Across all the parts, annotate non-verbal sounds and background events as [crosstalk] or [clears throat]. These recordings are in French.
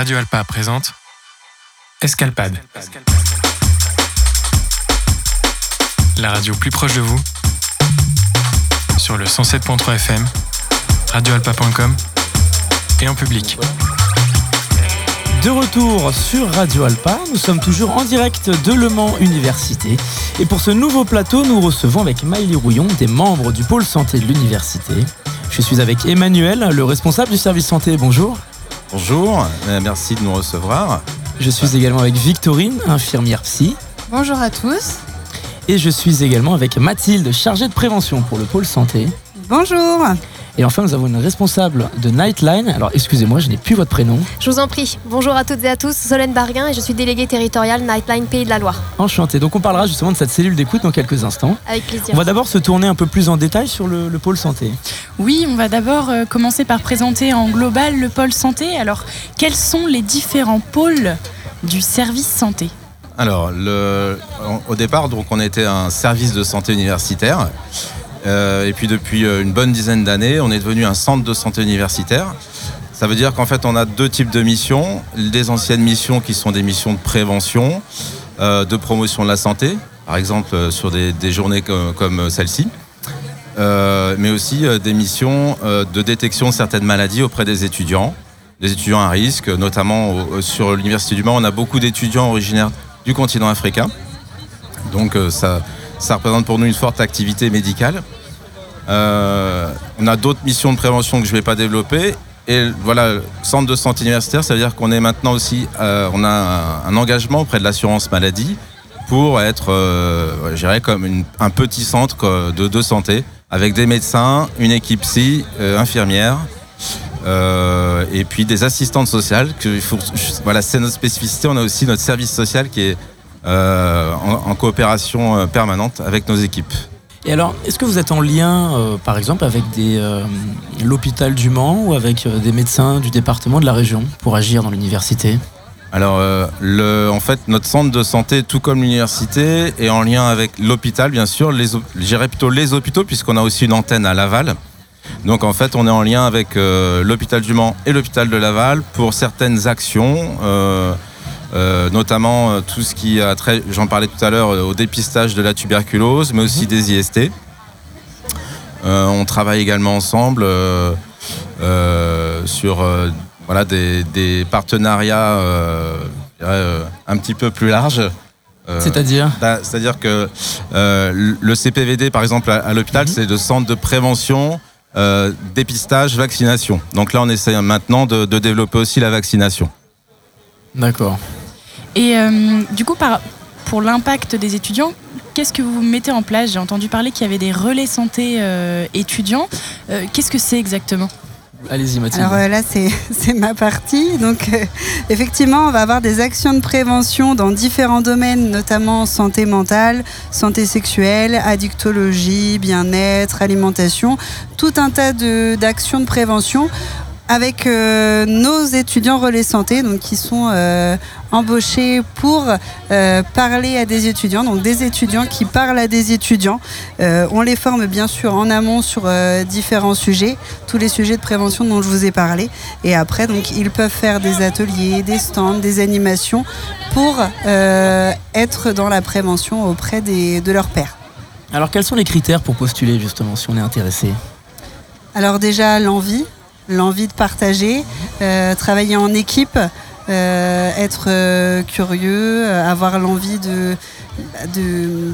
Radio Alpa présente Escalpade. La radio plus proche de vous sur le 107.3 FM, radioalpa.com et en public. De retour sur Radio Alpa, nous sommes toujours en direct de Le Mans Université. Et pour ce nouveau plateau, nous recevons avec Maïli Rouillon des membres du pôle santé de l'université. Je suis avec Emmanuel, le responsable du service santé. Bonjour. Bonjour, euh, merci de nous recevoir. Je suis également avec Victorine, infirmière psy. Bonjour à tous. Et je suis également avec Mathilde, chargée de prévention pour le pôle santé. Bonjour. Et enfin, nous avons une responsable de Nightline. Alors, excusez-moi, je n'ai plus votre prénom. Je vous en prie. Bonjour à toutes et à tous, Solène Barguin et je suis déléguée territoriale Nightline Pays de la Loire. Enchanté. Donc, on parlera justement de cette cellule d'écoute dans quelques instants. Avec plaisir. On va d'abord se tourner un peu plus en détail sur le, le pôle santé. Oui, on va d'abord euh, commencer par présenter en global le pôle santé. Alors, quels sont les différents pôles du service santé? Alors, le, au départ, donc, on était un service de santé universitaire. Euh, et puis depuis euh, une bonne dizaine d'années, on est devenu un centre de santé universitaire. Ça veut dire qu'en fait, on a deux types de missions. Des anciennes missions qui sont des missions de prévention, euh, de promotion de la santé, par exemple sur des, journées comme, celle-ci. Mais aussi des missions de détection de certaines maladies auprès des étudiants, des étudiants à risque, notamment sur l'Université du Mans. On a beaucoup d'étudiants originaires du continent africain. Donc ça, ça représente pour nous une forte activité médicale. Euh, on a d'autres missions de prévention que je ne vais pas développer. Et voilà, centre de santé universitaire, ça veut dire qu'on est maintenant aussi, euh, on a un, engagement auprès de l'assurance maladie pour être, euh, je dirais, comme un petit centre de, santé avec des médecins, une équipe psy, infirmière. et puis des assistantes sociales. Que voilà, c'est notre spécificité. On a aussi notre service social qui est euh, en, en coopération euh, permanente avec nos équipes. Et alors, est-ce que vous êtes en lien, euh, par exemple, avec des, l'hôpital du Mans ou avec des médecins du département de la région pour agir dans l'université? Alors, euh, le, en fait, notre centre de santé, tout comme l'université, est en lien avec l'hôpital, bien sûr. Dirais plutôt les hôpitaux, puisqu'on a aussi une antenne à Laval. Donc, en fait, on est en lien avec euh, l'hôpital du Mans et l'hôpital de Laval pour certaines actions, euh, euh, notamment euh, tout ce qui a trait, j'en parlais tout à l'heure, euh, au dépistage de la tuberculose, mais aussi des IST. On travaille également ensemble sur voilà, des, des partenariats un petit peu plus larges. C'est-à-dire bah, C'est-à-dire que le CPVD, par exemple, à, à l'hôpital, c'est le centre de prévention, euh, dépistage, vaccination. Donc là, on essaie maintenant de, de développer aussi la vaccination. D'accord. Et euh, du coup, par, pour l'impact des étudiants, qu'est-ce que vous mettez en place? J'ai entendu parler qu'il y avait des relais santé euh, étudiants. Euh, qu'est-ce que c'est exactement? Allez-y, Mathilde. Alors là, c'est [laughs] c'est ma partie. Donc, euh, effectivement, on va avoir des actions de prévention dans différents domaines, notamment santé mentale, santé sexuelle, addictologie, bien-être, alimentation, tout un tas de- d'actions de, prévention avec euh, nos étudiants relais santé, donc qui sont euh, embauchés pour euh, parler à des étudiants, donc des étudiants qui parlent à des étudiants. On les forme bien sûr en amont sur différents sujets, tous les sujets de prévention dont je vous ai parlé. Et après, donc, ils peuvent faire des ateliers, des stands, des animations pour être dans la prévention auprès des, de leurs pairs. Alors, quels sont les critères pour postuler, justement, si on est intéressé? Alors déjà, l'envie, l'envie de partager, euh, travailler en équipe, euh, être euh, curieux, euh, avoir l'envie de, de,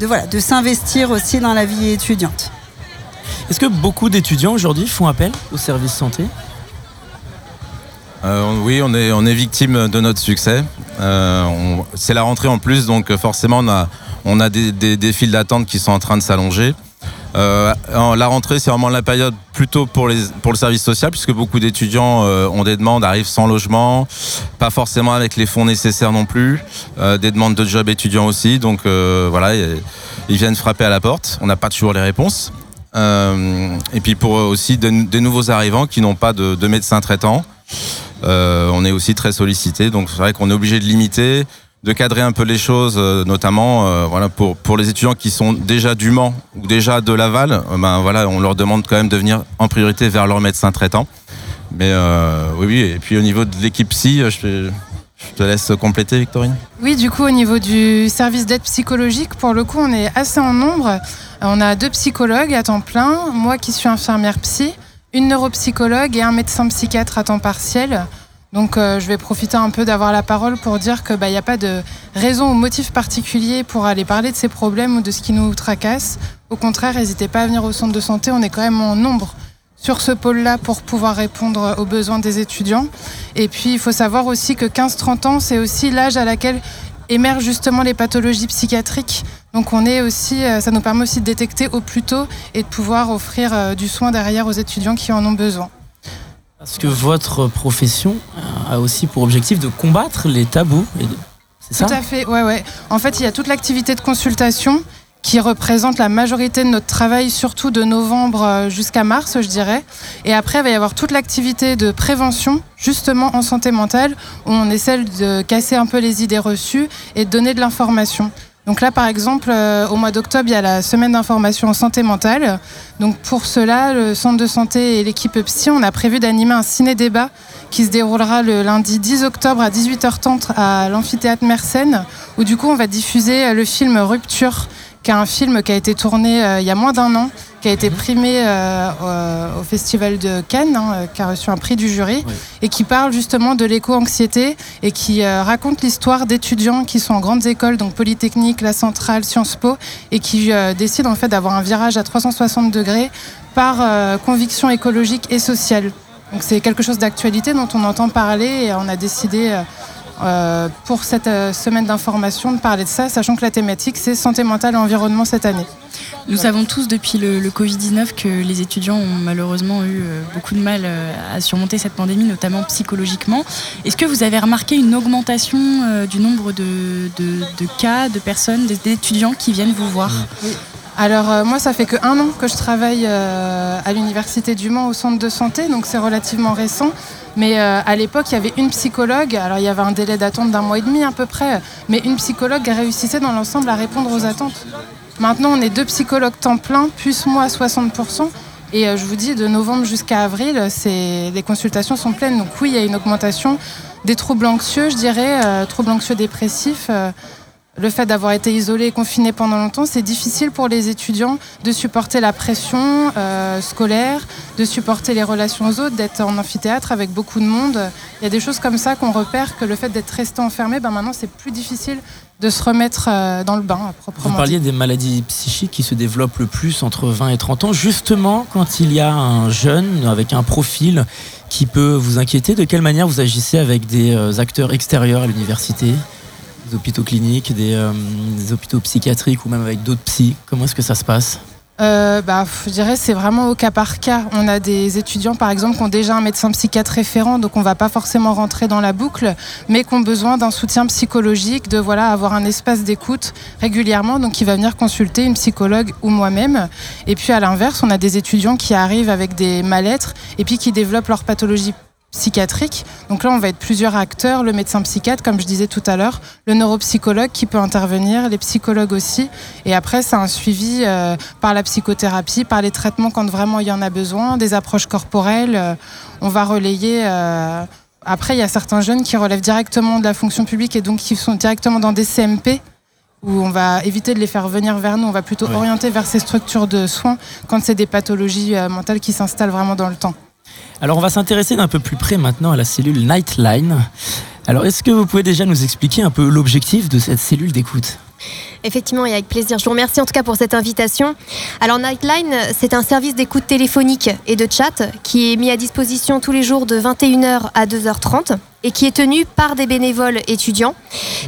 de, voilà, de s'investir aussi dans la vie étudiante. Est-ce que beaucoup d'étudiants aujourd'hui font appel au service santé? Euh, oui, on est, on est victime de notre succès. Euh, c'est la rentrée en plus, donc forcément, on a, on a des, des, des files d'attente qui sont en train de s'allonger. Euh, la rentrée, c'est vraiment la période plutôt pour, le service social, puisque beaucoup d'étudiants euh, ont des demandes, arrivent sans logement, pas forcément avec les fonds nécessaires non plus, euh, des demandes de job étudiants aussi. Donc voilà, ils viennent frapper à la porte. On n'a pas toujours les réponses. Et puis pour aussi de- des nouveaux arrivants qui n'ont pas de, de médecin traitant. On est aussi très sollicité, donc c'est vrai qu'on est obligé de limiter, de cadrer un peu les choses, euh, notamment euh, voilà pour pour les étudiants qui sont déjà du Mans ou déjà de Laval. euh, ben voilà, on leur demande quand même de venir en priorité vers leur médecin traitant. Mais oui, oui. Et puis au niveau de l'équipe psy, je, te- je te laisse compléter, Victorine. Oui, du coup, au niveau du service d'aide psychologique, pour le coup, on est assez en nombre. On a deux psychologues à temps plein, moi qui suis infirmière psy, une neuropsychologue et un médecin psychiatre à temps partiel. Donc, euh, je vais profiter un peu d'avoir la parole pour dire qu'il n'y a pas de raison ou motif particulier pour aller parler de ces problèmes ou de ce qui nous tracasse. Au contraire, n'hésitez pas à venir au centre de santé, on est quand même en nombre sur ce pôle-là pour pouvoir répondre aux besoins des étudiants. Et puis, il faut savoir aussi que 15-30 ans, c'est aussi l'âge à laquelle émergent justement les pathologies psychiatriques. Donc, on est aussi, euh, ça nous permet aussi de détecter au plus tôt et de pouvoir offrir euh, du soin derrière aux étudiants qui en ont besoin. Parce que votre profession a aussi pour objectif de combattre les tabous. et de- C'est ça Tout à fait, ouais, ouais. En fait, il y a toute l'activité de consultation qui représente la majorité de notre travail, surtout de novembre euh, jusqu'à mars, je dirais. Et après, il va y avoir toute l'activité de prévention, justement en santé mentale, où on essaie de casser un peu les idées reçues et de donner de l'information. Donc là, par exemple, euh, au mois d'octobre, il y a la semaine d'information en santé mentale. Donc pour cela, le centre de santé et l'équipe psy, on a prévu d'animer un ciné-débat qui se déroulera le lundi 10 octobre à 18h30 à l'amphithéâtre Mersenne, où du coup on va diffuser euh, le film Rupture, qui est un film qui a été tourné euh, il y a moins d'un an, qui a été primé euh, au, au Festival de Cannes, hein, euh, qui a reçu un prix du jury, Oui. et qui parle justement de l'éco-anxiété et qui euh, raconte l'histoire d'étudiants qui sont en grandes écoles, donc Polytechnique, La Centrale, Sciences Po, et qui euh, décident en fait d'avoir un virage à 360 degrés par euh, conviction écologique et sociale. Donc c'est quelque chose d'actualité dont on entend parler et on a décidé euh, pour cette euh, semaine d'information de parler de ça, sachant que la thématique c'est santé mentale et environnement cette année. Nous savons tous depuis le, le Covid-19 que les étudiants ont malheureusement eu euh, beaucoup de mal à surmonter cette pandémie, notamment psychologiquement. Est-ce que vous avez remarqué une augmentation du nombre de, de- de cas, de personnes, d'étudiants qui viennent vous voir? Alors euh, moi, ça fait que un an que je travaille euh, à l'université du Mans au centre de santé, donc c'est relativement récent. Mais euh, à l'époque, il y avait une psychologue. Alors il y avait un délai d'attente d'un mois et demi à peu près, mais une psychologue réussissait dans l'ensemble à répondre aux attentes. Maintenant, on est deux psychologues temps plein, plus moi à 60%. Et euh, je vous dis, de novembre jusqu'à avril, les consultations sont pleines. Donc oui, il y a une augmentation des troubles anxieux, je dirais, euh, troubles anxieux dépressifs. Le fait d'avoir été isolé et confiné pendant longtemps, c'est difficile pour les étudiants de supporter la pression euh, scolaire, de supporter les relations aux autres, d'être en amphithéâtre avec beaucoup de monde. Il y a des choses comme ça qu'on repère que le fait d'être resté enfermé, ben maintenant c'est plus difficile de se remettre euh, dans le bain à Vous proprement parliez dit. des maladies psychiques qui se développent le plus entre 20 et 30 ans, justement quand il y a un jeune avec un profil qui peut vous inquiéter. De quelle manière vous agissez avec des euh, acteurs extérieurs à l'université? Hôpitaux cliniques, des, euh, des hôpitaux psychiatriques ou même avec d'autres psys Comment est-ce que ça se passe Euh, bah, je dirais c'est vraiment au cas par cas. On a des étudiants par exemple qui ont déjà un médecin psychiatre référent, donc on va pas forcément rentrer dans la boucle, mais qui ont besoin d'un soutien psychologique, de voilà avoir un espace d'écoute régulièrement, donc qui va venir consulter une psychologue ou moi-même. Et puis à l'inverse, on a des étudiants qui arrivent avec des mal-être et puis qui développent leur pathologie psychiatrique. Donc là, on va être plusieurs acteurs, le médecin psychiatre, comme je disais tout à l'heure, le neuropsychologue qui peut intervenir, les psychologues aussi. Et après, c'est un suivi euh, par la psychothérapie, par les traitements quand vraiment il y en a besoin, des approches corporelles. euh, on va relayer. euh, Après, il y a certains jeunes qui relèvent directement de la fonction publique et donc qui sont directement dans des CMP où on va éviter de les faire venir vers nous. On va plutôt Ouais. orienter vers ces structures de soins quand c'est des pathologies mentales qui s'installent vraiment dans le temps. Alors on va s'intéresser d'un peu plus près maintenant à la cellule Nightline. Alors est-ce que vous pouvez déjà nous expliquer un peu l'objectif de cette cellule d'écoute? Effectivement, et avec plaisir. Je vous remercie en tout cas pour cette invitation. Alors Nightline, c'est un service d'écoute téléphonique et de chat qui est mis à disposition tous les jours de 21h à 2h30 et qui est tenu par des bénévoles étudiants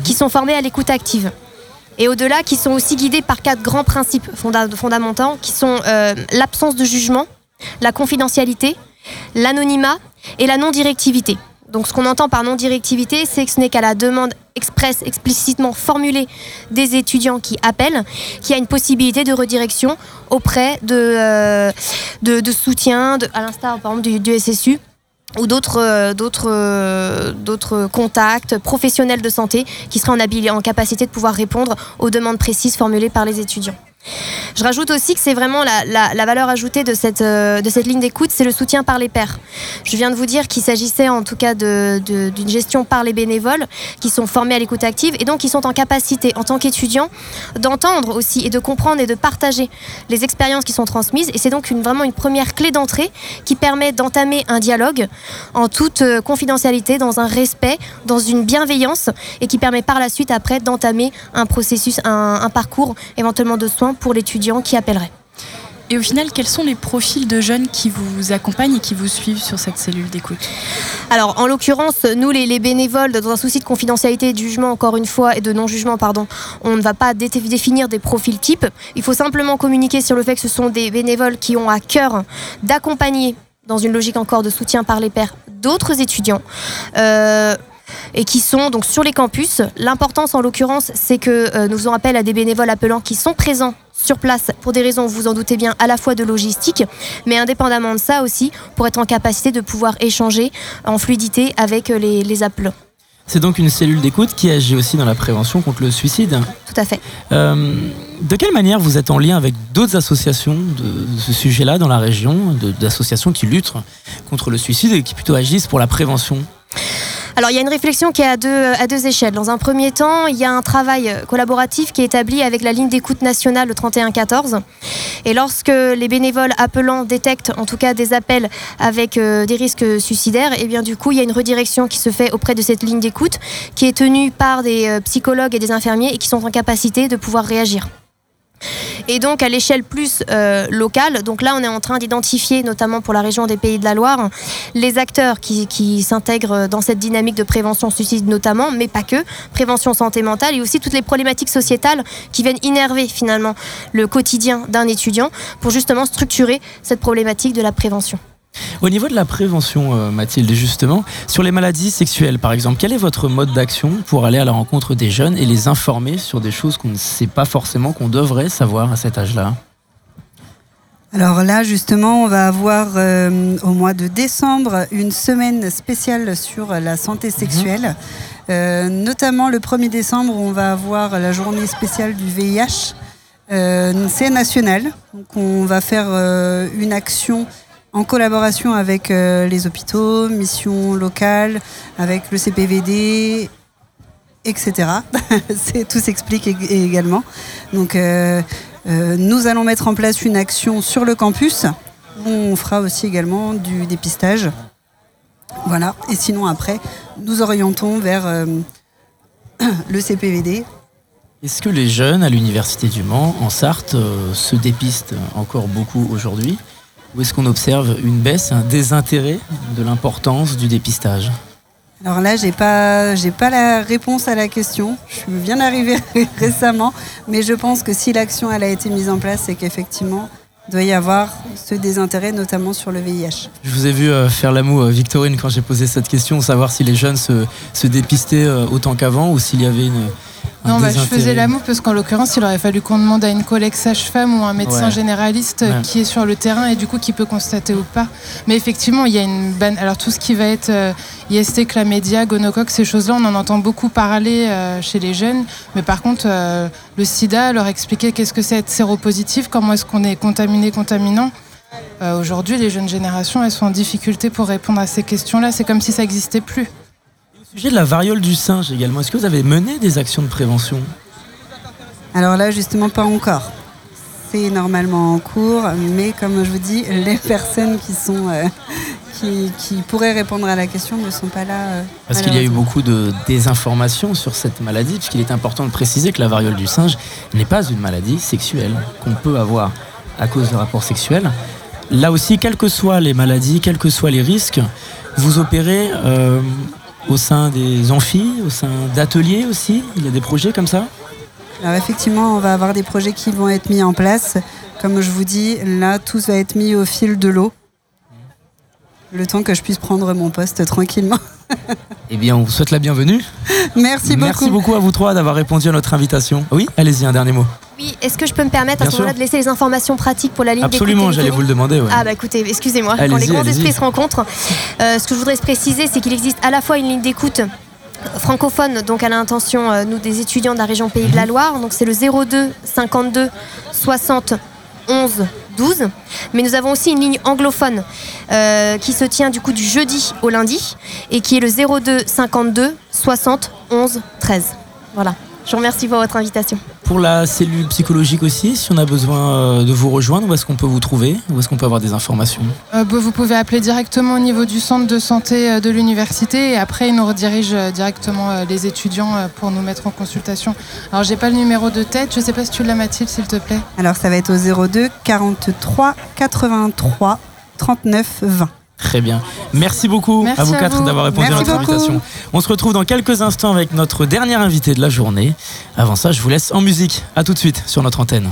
qui sont formés à l'écoute active. Et au-delà, qui sont aussi guidés par quatre grands principes fonda- fondamentaux qui sont euh, l'absence de jugement, la confidentialité, l'anonymat et la non-directivité. Donc ce qu'on entend par non-directivité, c'est que ce n'est qu'à la demande expresse, explicitement formulée des étudiants qui appellent, qu'il y a une possibilité de redirection auprès de, euh, soutien, à l'instar par exemple du, SSU ou d'autres euh, euh, d'autres contacts professionnels de santé qui seraient en capacité de pouvoir répondre aux demandes précises formulées par les étudiants. Je rajoute aussi que c'est vraiment la, valeur ajoutée de cette, euh, de cette ligne d'écoute, c'est le soutien par les pairs. Je viens de vous dire qu'il s'agissait en tout cas d'une gestion par les bénévoles qui sont formés à l'écoute active et donc qui sont en capacité, en tant qu'étudiants, d'entendre aussi et de comprendre et de partager les expériences qui sont transmises. Et c'est donc vraiment une première clé d'entrée qui permet d'entamer un dialogue en toute euh, confidentialité, dans un respect, dans une bienveillance et qui permet par la suite après d'entamer un processus, un parcours éventuellement de soins pour l'étudiant qui appellerait. Et au final, quels sont les profils de jeunes qui vous accompagnent et qui vous suivent sur cette cellule d'écoute? Alors, en l'occurrence, nous, les, bénévoles, dans un souci de confidentialité et de jugement, encore une fois, et de non-jugement, pardon, on ne va pas définir des profils types. Il faut simplement communiquer sur le fait que ce sont des bénévoles qui ont à cœur d'accompagner, dans une logique encore de soutien par les pairs, d'autres étudiants. Euh, et qui sont donc sur les campus. L'importance en l'occurrence, c'est que euh, nous faisons appel à des bénévoles appelants qui sont présents sur place pour des raisons, vous en doutez bien, à la fois de logistique, mais indépendamment de ça aussi, pour être en capacité de pouvoir échanger en fluidité avec euh, les, appelants. C'est donc une cellule d'écoute qui agit aussi dans la prévention contre le suicide. Tout à fait. Euh, de quelle manière vous êtes en lien avec d'autres associations de ce sujet-là dans la région, d'associations qui luttent contre le suicide et qui plutôt agissent pour la prévention? Alors il y a une réflexion qui est à deux, échelles. Dans un premier temps, il y a un travail collaboratif qui est établi avec la ligne d'écoute nationale le 3114. Et lorsque les bénévoles appelants détectent en tout cas des appels avec euh, des risques suicidaires, et eh bien du coup il y a une redirection qui se fait auprès de cette ligne d'écoute qui est tenue par des euh, psychologues et des infirmiers et qui sont en capacité de pouvoir réagir. Et donc à l'échelle plus euh, locale, donc là on est en train d'identifier, notamment pour la région des Pays de la Loire, les acteurs qui, qui s'intègrent dans cette dynamique de prévention suicide notamment, mais pas que, prévention santé mentale et aussi toutes les problématiques sociétales qui viennent innerver finalement le quotidien d'un étudiant pour justement structurer cette problématique de la prévention. Au niveau de la prévention, euh, Mathilde, justement, sur les maladies sexuelles, par exemple, quel est votre mode d'action pour aller à la rencontre des jeunes et les informer sur des choses qu'on ne sait pas forcément, qu'on devrait savoir à cet âge-là? Alors là, justement, on va avoir euh, au mois de décembre une semaine spéciale sur la santé sexuelle. Mhm. Euh, notamment le 1er décembre, on va avoir la journée spéciale du VIH. c'est national. Donc on va faire une action en collaboration avec euh, les hôpitaux, missions locales, avec le CPVD, etc. [laughs] tout s'explique également. Donc, euh, euh, nous allons mettre en place une action sur le campus. On fera aussi également du dépistage. Voilà. Et sinon, après, nous orientons vers [clears throat] le CPVD. Est-ce que les jeunes à l'Université du Mans, en Sarthe, se dépistent encore beaucoup aujourd'hui? Ou est-ce qu'on observe une baisse, un désintérêt de l'importance du dépistage? Alors là, j'ai pas, j'ai pas la réponse à la question. Je suis bien arrivée [laughs] récemment, mais je pense que si l'action elle a été mise en place, c'est qu'effectivement, il doit y avoir ce désintérêt, notamment sur le VIH. Je vous ai vu euh, faire l'amour, euh, Victorine, quand j'ai posé cette question, savoir si les jeunes se, se dépistaient euh, autant qu'avant ou s'il y avait une, non, bah, je faisais l'amour parce qu'en l'occurrence, il aurait fallu qu'on demande à une collègue sage-femme ou un médecin généraliste qui est sur le terrain et du coup qui peut constater ou pas. Mais effectivement, il y a une ban... Alors tout ce qui va être euh, IST, chlamydia, gonocoque, ces choses-là, on en entend beaucoup parler euh, chez les jeunes. Mais par contre, euh, le sida, leur expliquer qu'est-ce que c'est être séropositif, comment est-ce qu'on est contaminé, contaminant. Aujourd'hui, les jeunes générations, elles sont en difficulté pour répondre à ces questions-là. C'est comme si ça n'existait plus sujet de la variole du singe également, est-ce que vous avez mené des actions de prévention? Alors là, justement, pas encore. C'est normalement en cours, mais comme je vous dis, les personnes qui sont euh, qui, pourraient répondre à la question ne sont pas là. Euh, Parce qu'il y a eu beaucoup de désinformation sur cette maladie, puisqu'il est important de préciser que la variole du singe n'est pas une maladie sexuelle qu'on peut avoir à cause de rapports sexuels. Là aussi, quelles que soient les maladies, quels que soient les risques, vous opérez euh, au sein des amphis, au sein d'ateliers aussi Il y a des projets comme ça? Alors effectivement, on va avoir des projets qui vont être mis en place. Comme je vous dis, là, tout va être mis au fil de l'eau. Le temps que je puisse prendre mon poste tranquillement. [laughs] eh bien, on vous souhaite la bienvenue. Merci beaucoup. Merci beaucoup à vous trois d'avoir répondu à notre invitation. Oui, allez-y, un dernier mot. Oui, est-ce que je peux me permettre à ce moment-là de laisser les informations pratiques pour la ligne Absolument, j'allais vous le demander. Ah bah écoutez, excusez-moi, quand les grands esprits se rencontrent, euh, ce que je voudrais préciser, c'est qu'il existe à la fois une ligne d'écoute francophone, donc à l'intention, euh, nous, des étudiants de la région Pays de la Loire. Donc c'est le 02 52 60 11 12. Mais nous avons aussi une ligne anglophone euh, qui se tient du coup du jeudi au lundi et qui est le 02 52 60 11 13. Voilà. Je vous remercie pour votre invitation. Pour la cellule psychologique aussi, si on a besoin euh, de vous rejoindre, où est-ce qu'on peut vous trouver? Où est-ce qu'on peut avoir des informations? Euh, bah, vous pouvez appeler directement au niveau du centre de santé euh, de l'université et après ils nous redirigent directement les étudiants pour nous mettre en consultation. Alors j'ai pas le numéro de tête, je sais pas si tu l'as Mathilde s'il te plaît. Alors ça va être au 02 43 83 39 20. Très bien. Merci beaucoup Merci à vous quatre d'avoir répondu Merci à notre beaucoup. invitation. On se retrouve dans quelques instants avec notre dernier invité de la journée. Avant ça, je vous laisse en musique. À tout de suite sur notre antenne.